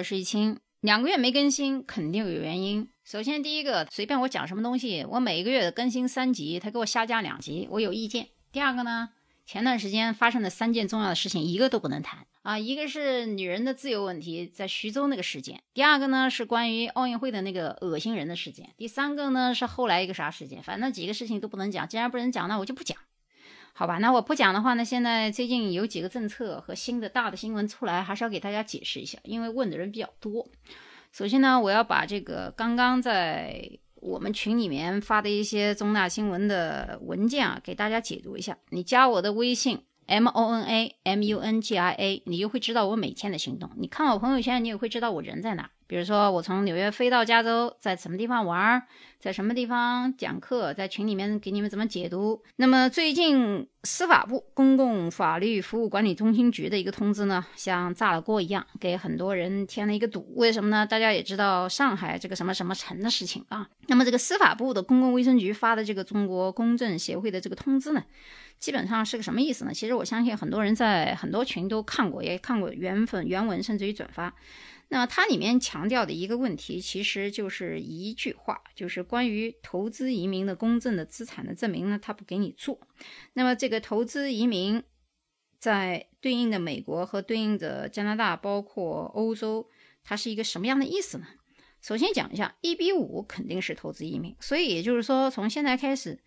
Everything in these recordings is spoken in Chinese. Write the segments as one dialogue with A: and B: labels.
A: 我是易清。两个月没更新，肯定有原因。首先，第一个，随便我讲什么东西，我每一个月更新三集，他给我下架两集，我有意见。第二个呢，前段时间发生的三件重要的事情，一个都不能谈啊。一个是女人的自由问题，在徐州那个事件；第二个呢是关于奥运会的那个恶心人的事件；第三个呢是后来一个啥事件。反正几个事情都不能讲，既然不能讲，那我就不讲。好吧，那我不讲的话呢，现在最近有几个政策和新的大的新闻出来，还是要给大家解释一下，因为问的人比较多。首先呢，我要把这个刚刚在我们群里面发的一些重大新闻的文件啊，给大家解读一下。你加我的微信 m o n a m u n g i a，你就会知道我每天的行动。你看我朋友圈，你也会知道我人在哪。比如说，我从纽约飞到加州，在什么地方玩，在什么地方讲课，在群里面给你们怎么解读。那么最近司法部公共法律服务管理中心局的一个通知呢，像炸了锅一样，给很多人添了一个堵。为什么呢？大家也知道上海这个什么什么城的事情啊。那么这个司法部的公共卫生局发的这个中国公证协会的这个通知呢，基本上是个什么意思呢？其实我相信很多人在很多群都看过，也看过原粉原文，甚至于转发。那它里面强调的一个问题，其实就是一句话，就是关于投资移民的公证的资产的证明呢，它不给你做。那么这个投资移民在对应的美国和对应的加拿大，包括欧洲，它是一个什么样的意思呢？首先讲一下，一比五肯定是投资移民，所以也就是说，从现在开始，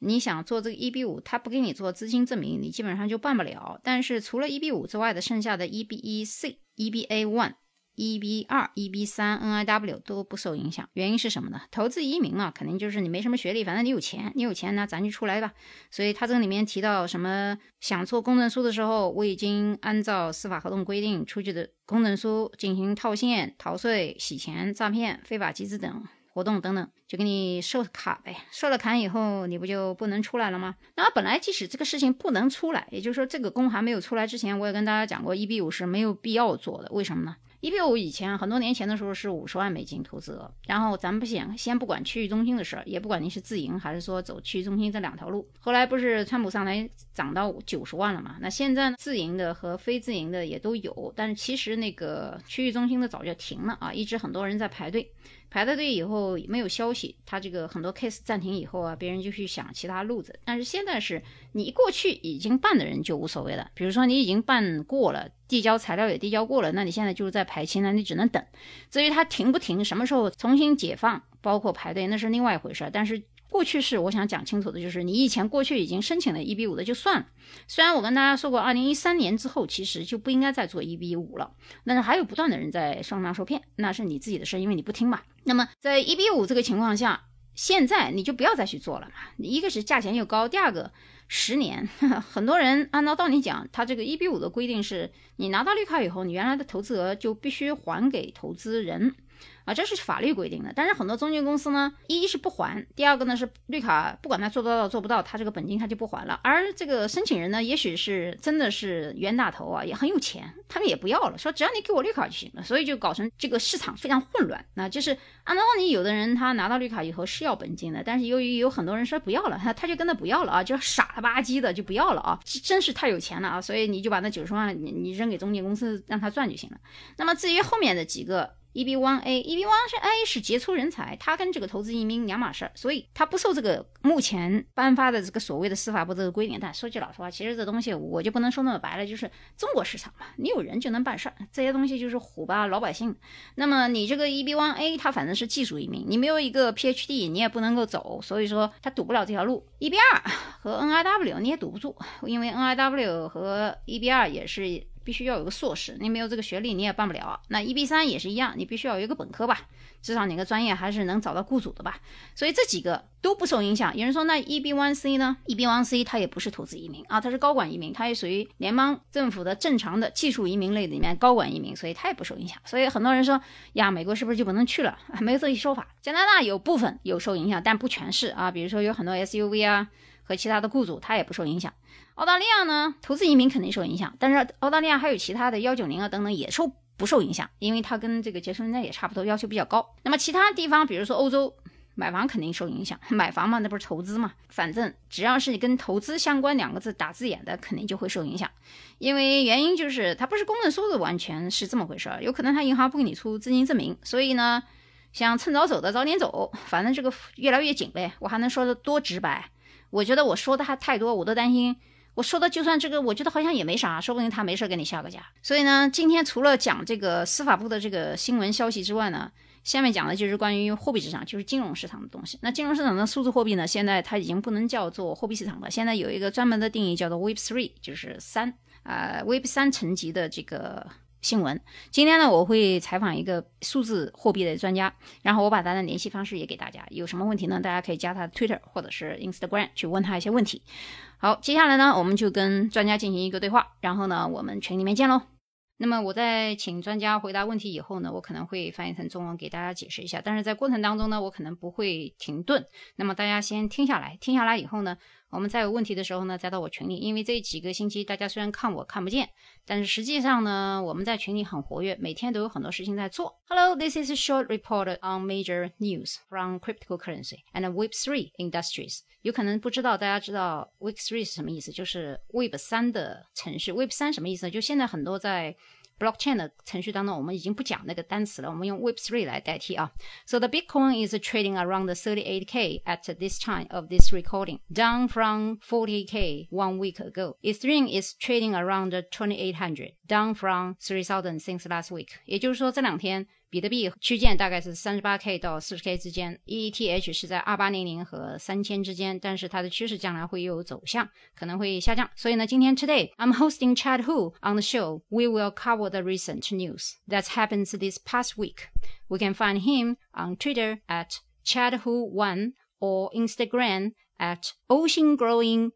A: 你想做这个一比五，他不给你做资金证明，你基本上就办不了。但是除了一比五之外的，剩下的一比一 C、一比 A one。一 B 二、一 B 三、NIW 都不受影响，原因是什么呢？投资移民嘛，肯定就是你没什么学历，反正你有钱，你有钱那咱就出来吧。所以他这里面提到什么，想做公证书的时候，我已经按照司法合同规定出具的公证书进行套现、逃税、洗钱、诈骗、非法集资等活动等等，就给你设卡呗。设了卡以后，你不就不能出来了吗？那本来即使这个事情不能出来，也就是说这个公还没有出来之前，我也跟大家讲过，一 B 五是没有必要做的，为什么呢？一比五以前很多年前的时候是五十万美金投资额，然后咱们不先先不管区域中心的事儿，也不管您是自营还是说走区域中心这两条路。后来不是川普上来涨到九十万了嘛？那现在自营的和非自营的也都有，但是其实那个区域中心的早就停了啊，一直很多人在排队。排了队以后没有消息，他这个很多 case 暂停以后啊，别人就去想其他路子。但是现在是你过去已经办的人就无所谓了，比如说你已经办过了，递交材料也递交过了，那你现在就是在排期那，你只能等。至于他停不停，什么时候重新解放，包括排队，那是另外一回事。但是。过去是我想讲清楚的，就是你以前过去已经申请了一比五的就算了。虽然我跟大家说过，二零一三年之后其实就不应该再做一比五了，但是还有不断的人在上当受骗，那是你自己的事，因为你不听嘛。那么在一比五这个情况下，现在你就不要再去做了嘛。一个是价钱又高，第二个十年，很多人按照道理讲，他这个一比五的规定是你拿到绿卡以后，你原来的投资额就必须还给投资人。啊，这是法律规定的，但是很多中介公司呢，一是不还，第二个呢是绿卡，不管他做得到做不到，他这个本金他就不还了。而这个申请人呢，也许是真的是冤大头啊，也很有钱，他们也不要了，说只要你给我绿卡就行了，所以就搞成这个市场非常混乱。那就是按照你有的人他拿到绿卡以后是要本金的，但是由于有很多人说不要了，他他就跟他不要了啊，就傻了吧唧的就不要了啊，真是太有钱了啊，所以你就把那九十万你你扔给中介公司让他赚就行了。那么至于后面的几个。E B one A，E B one 是 A 是杰出人才，他跟这个投资移民两码事儿，所以他不受这个目前颁发的这个所谓的司法部这个规定。但说句老实话，其实这东西我就不能说那么白了，就是中国市场嘛，你有人就能办事儿，这些东西就是唬吧老百姓。那么你这个 E B one A，它反正是技术移民，你没有一个 P H D，你也不能够走，所以说他堵不了这条路。E B 二和 N I W 你也堵不住，因为 N I W 和 E B 二也是。必须要有个硕士，你没有这个学历你也办不了。那 EB 三也是一样，你必须要有一个本科吧，至少哪个专业还是能找到雇主的吧。所以这几个都不受影响。有人说那 EB one C 呢？EB one C 它也不是投资移民啊，它是高管移民，它也属于联邦政府的正常的技术移民类里面高管移民，所以它也不受影响。所以很多人说呀，美国是不是就不能去了？没有这一说法。加拿大有部分有受影响，但不全是啊。比如说有很多 SUV 啊。和其他的雇主，他也不受影响。澳大利亚呢，投资移民肯定受影响，但是澳大利亚还有其他的幺九零啊等等也受不受影响？因为它跟这个杰出人才也差不多，要求比较高。那么其他地方，比如说欧洲，买房肯定受影响，买房嘛，那不是投资嘛？反正只要是跟投资相关两个字打字眼的，肯定就会受影响。因为原因就是它不是公证书的完全是这么回事儿，有可能他银行不给你出资金证明，所以呢，想趁早走的早点走，反正这个越来越紧呗。我还能说的多直白？我觉得我说的还太多，我都担心。我说的就算这个，我觉得好像也没啥，说不定他没事给你下个架。所以呢，今天除了讲这个司法部的这个新闻消息之外呢，下面讲的就是关于货币市场，就是金融市场的东西。那金融市场的数字货币呢，现在它已经不能叫做货币市场了，现在有一个专门的定义，叫做 Web Three，就是三啊 Web 三层级的这个。新闻，今天呢，我会采访一个数字货币的专家，然后我把他的联系方式也给大家。有什么问题呢？大家可以加他的 Twitter 或者是 Instagram 去问他一些问题。好，接下来呢，我们就跟专家进行一个对话，然后呢，我们群里面见喽。那么我在请专家回答问题以后呢，我可能会翻译成中文给大家解释一下，但是在过程当中呢，我可能不会停顿。那么大家先听下来，听下来以后呢。我们在有问题的时候呢，再到我群里，因为这几个星期大家虽然看我看不见，但是实际上呢，我们在群里很活跃，每天都有很多事情在做。Hello, this is a short report on major news from cryptocurrency and Web3 industries。有可能不知道，大家知道 Web3 是什么意思？就是 Web 三的程序。Web 三什么意思？就现在很多在 blockchain 的程序当中，我们已经不讲那个单词了，我们用 Web3 来代替啊。So the Bitcoin is trading around 38k at this time of this recording, down from 40k one week ago. Ethereum is trading around 2800, down from 3000 since last week. 也就是说，这两天 比特币区间大概是三十八 K 到四十 K 之间，ETH 是在二八零零和三千之间，但是它的趋势将来会有走向，可能会下降。所以呢，今天 Today I'm hosting Chad Hu on the show. We will cover the recent news that happens this past week. We can find him on Twitter at Chad Hu One or Instagram at oceangrowing.eth.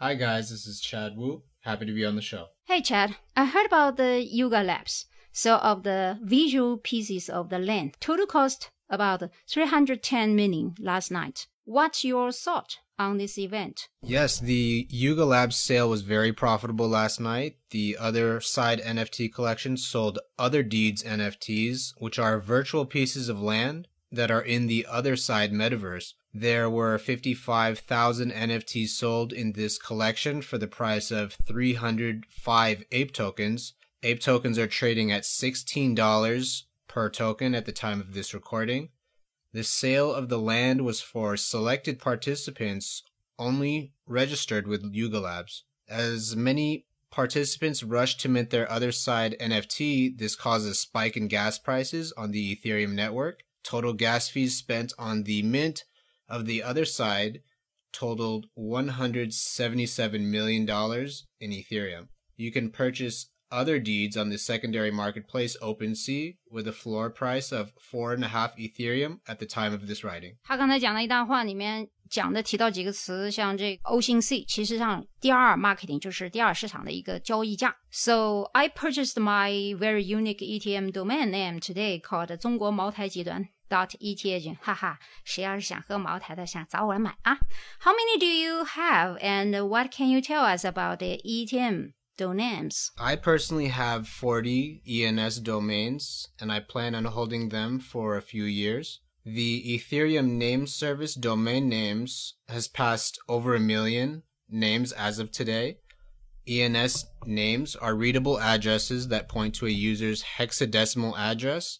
B: Hi guys, this is Chad Wu. Happy to be on the show.
A: Hey Chad, I heard about the Yuga Labs. So of the visual pieces of the land, total cost about 310 million last night. What's your thought on this event?
B: Yes, the Yuga Labs sale was very profitable last night. The other side NFT collection sold other deeds NFTs, which are virtual pieces of land that are in the other side metaverse. There were 55,000 NFTs sold in this collection for the price of 305 ape tokens, Ape tokens are trading at $16 per token at the time of this recording. The sale of the land was for selected participants only registered with Yuga Labs. As many participants rush to mint their other side NFT, this causes a spike in gas prices on the Ethereum network. Total gas fees spent on the mint of the other side totaled $177 million in Ethereum. You can purchase other deeds on the secondary marketplace OpenSea with a floor price of four and a half Ethereum at the time of this writing。
A: 他刚才讲的一段话里面讲的提到几个词，像这 OpenSea，其实上第二 marketing 就是第二市场的一个交易价。So I purchased my very unique ETM domain name today called 中国茅台集团 dot ETH。哈哈，谁要是想喝茅台的，想找我来买啊？How many do you have and what can you tell us about the ETM? Domains?
B: I personally have 40 ENS domains, and I plan on holding them for a few years. The Ethereum name service domain names has passed over a million names as of today. ENS names are readable addresses that point to a user's hexadecimal address.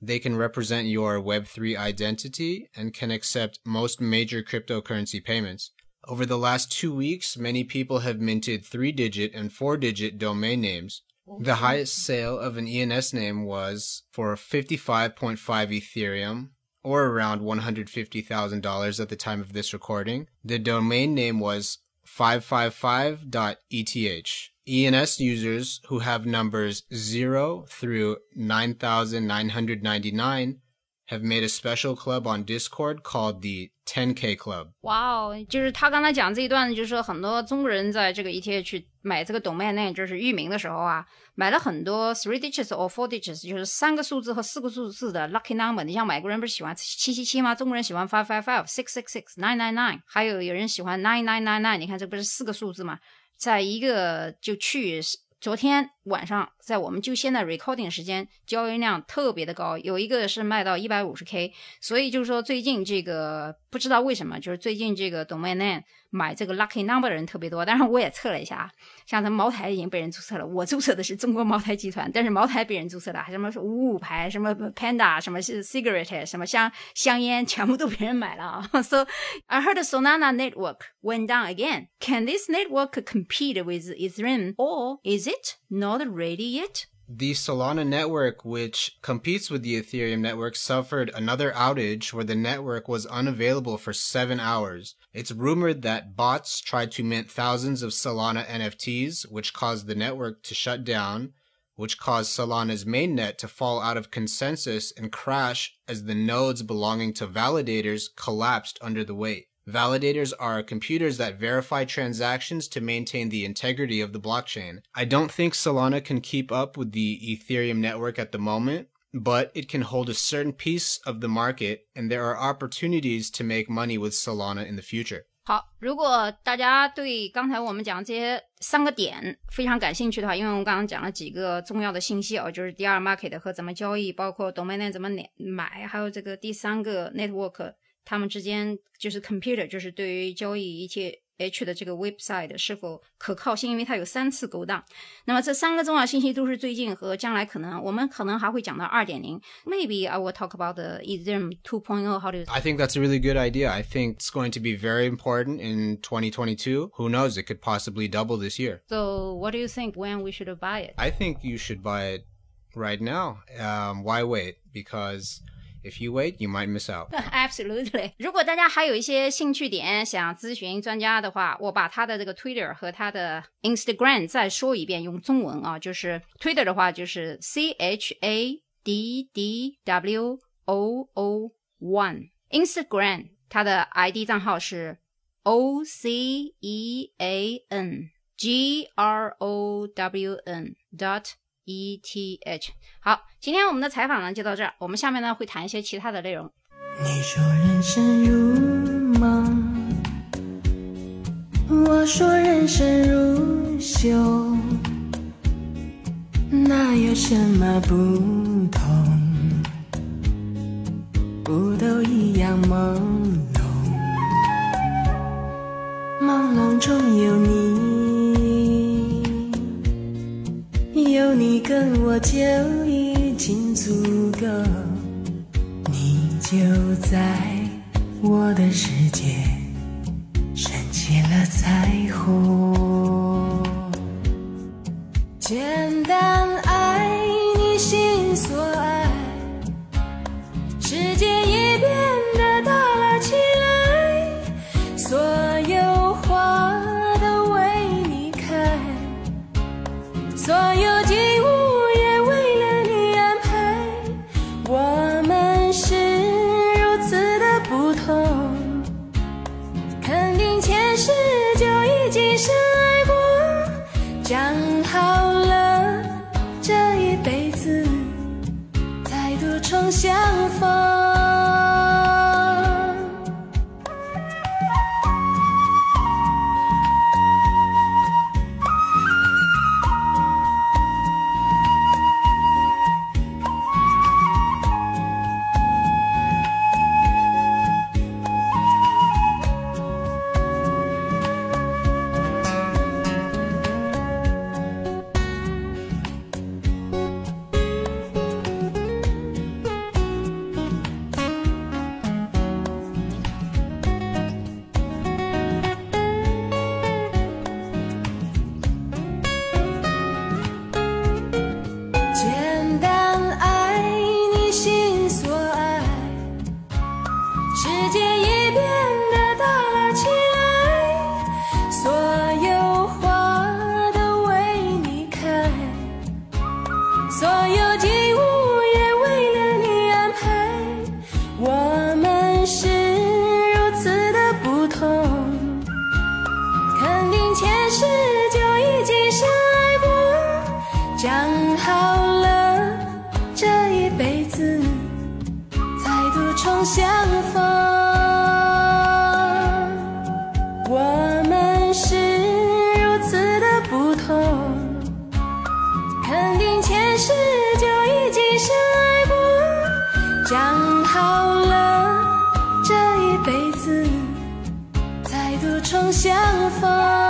B: They can represent your Web3 identity and can accept most major cryptocurrency payments. Over the last two weeks, many people have minted three digit and four digit domain names. The highest sale of an ENS name was for 55.5 Ethereum, or around $150,000 at the time of this recording. The domain name was 555.eth. ENS users who have numbers 0 through 9999 have made a special club on Discord called the 10K Club。
A: 哇哦，就是他刚才讲这一段，就是说很多中国人在这个 ETH 买这个 domain name，就是域名的时候啊，买了很多 three digits or four digits，就是三个数字和四个数字的 lucky number。你像美国人不是喜欢七七七吗？中国人喜欢 five five five six six six nine nine nine，还有有人喜欢 nine nine nine nine。你看这不是四个数字吗？在一个就去。昨天晚上在我们就现在 recording 时间交易量特别的高，有一个是卖到一百五十 K，所以就是说最近这个不知道为什么，就是最近这个 domain name 买这个 lucky number 的人特别多。但是我也测了一下啊，像咱茅台已经被人注册了，我注册的是中国茅台集团，但是茅台被人注册了，还什么五五牌，什么 panda，什么是 cigarette，什么香香烟，全部都被人买了啊。So I heard Solana network went down again. Can this network compete with Ethereum, or is it not ready yet?
B: The Solana network, which competes with the Ethereum network, suffered another outage where the network was unavailable for seven hours. It's rumored that bots tried to mint thousands of Solana NFTs, which caused the network to shut down, which caused Solana's mainnet to fall out of consensus and crash as the nodes belonging to validators collapsed under the weight. Validators are computers that verify transactions to maintain the integrity of the blockchain. I don't think Solana can keep up with the Ethereum network at the moment, but it can hold a certain piece of the market, and there are opportunities to make money with Solana in the future.
A: 好，如果大家对刚才我们讲这些三个点非常感兴趣的话，因为我们刚刚讲了几个重要的信息啊，就是第二 market 和怎么交易，包括 domain 怎么买，还有这个第三个 network 他们之间就是 computer，就是对于交易 ETH 的这个 website 是否可靠性，因为它有三次勾当。那么这三个重要信息都是最近和将来可能，我们可能还会讲到二点零。Maybe I will talk about the Ethereum 2.0. How do you?
B: I think that's a really good idea. I think it's going to be very important in 2022. Who knows? It could possibly double this year.
A: So what do you think when we should buy it?
B: I think you should buy it right now. Um, why wait? Because if you wait, you might miss out.
A: Absolutely. 如果大家还有一些兴趣点想咨询专家的话，我把他的这个 Twitter 和他的 Instagram 再说一遍，用中文啊，就是 Twitter 的话就是 C H A D D W O O One，Instagram 他的 ID 账号是 O C E A N G R O W N dot E T H。好，今天我们的采访呢就到这儿，我们下面呢会谈一些其他的内容。
C: 你说人生如梦，我说人生如秀，那有什么不同？不都一样朦胧，朦胧中有你，你跟我就已经足够。你就在我的世界升起了彩虹，重相逢。